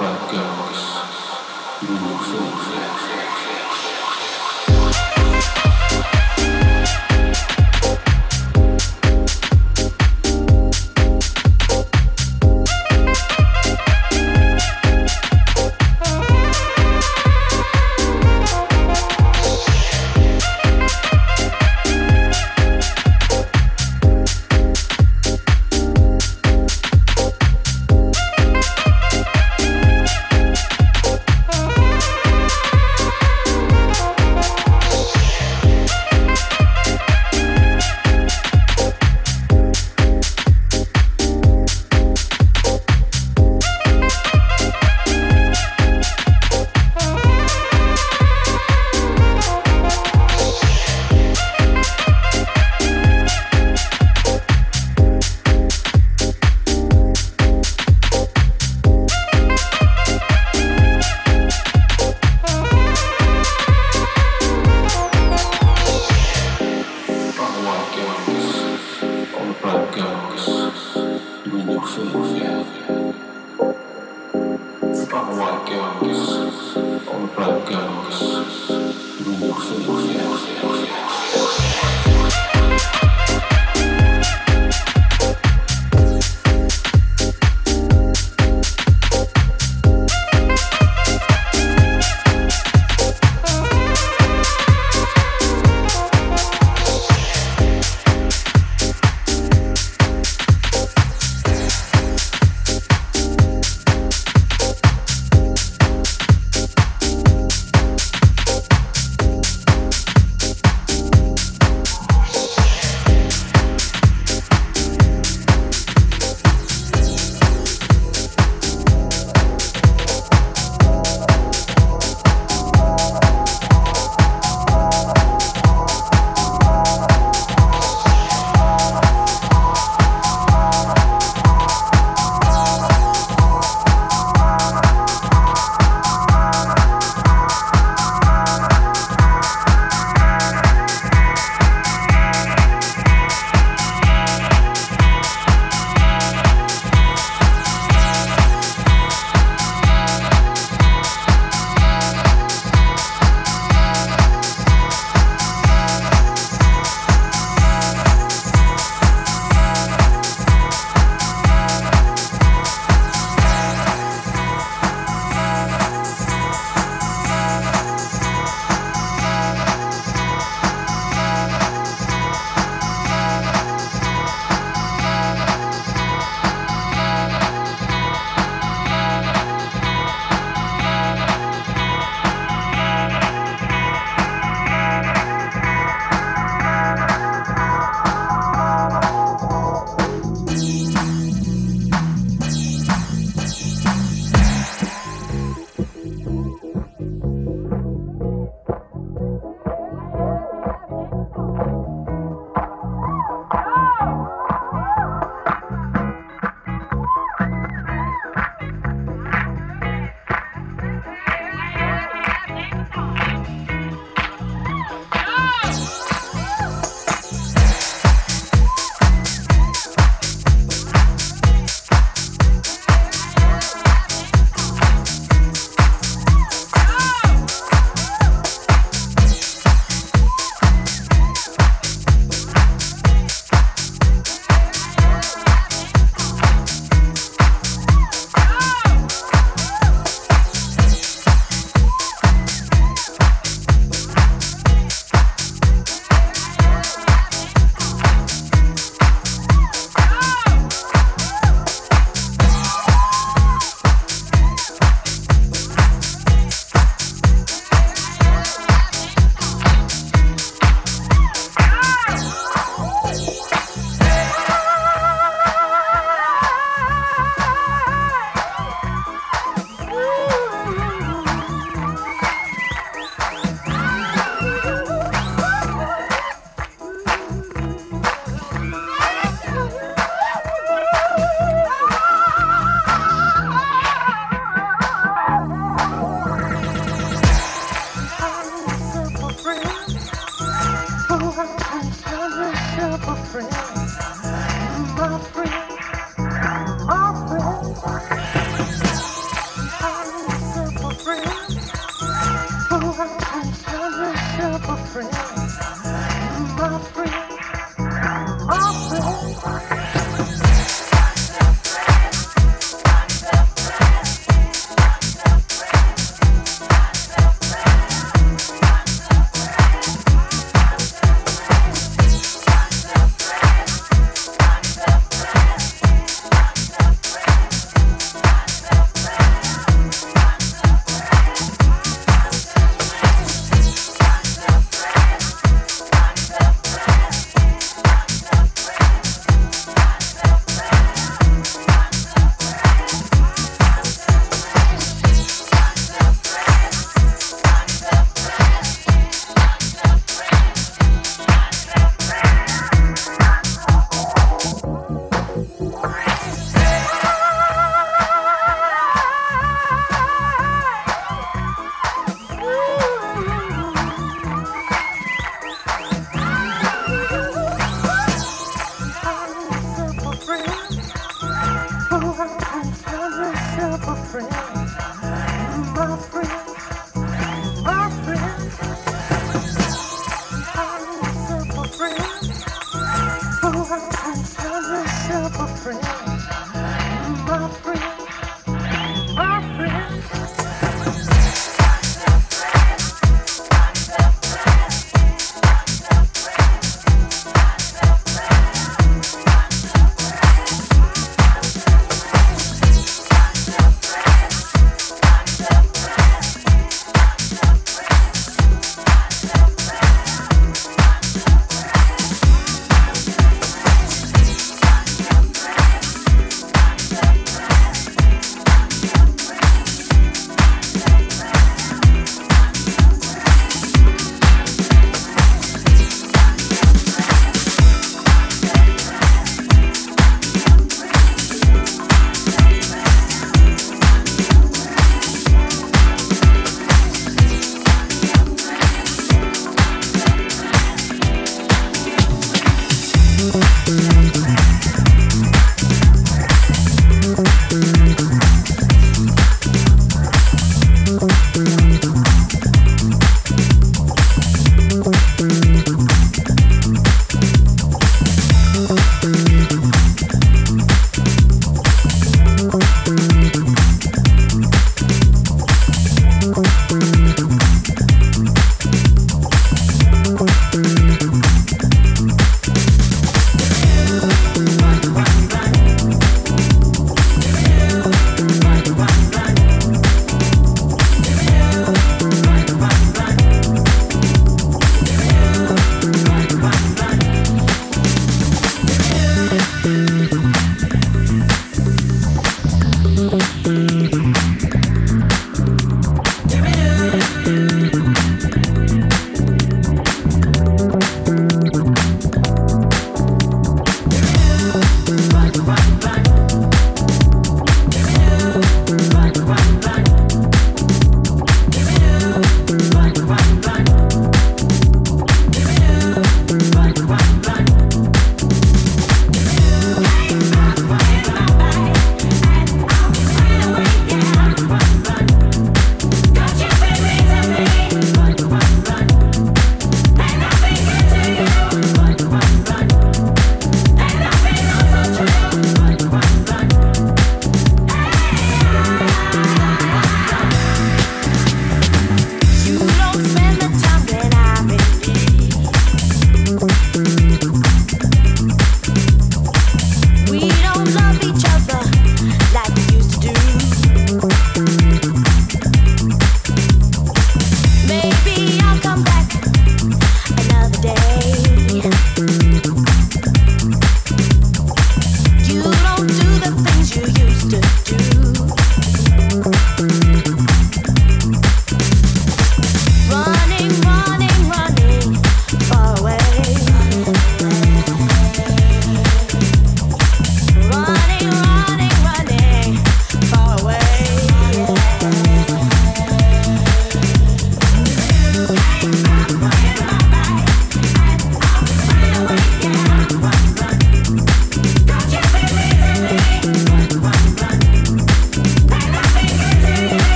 all the black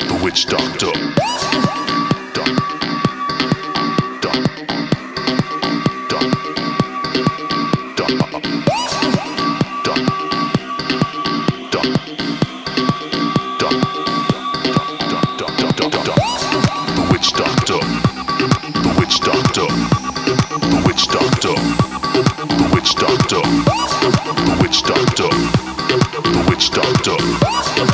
The Witch Doctor. Witch Doctor. The Witch Doctor. The Witch Doctor.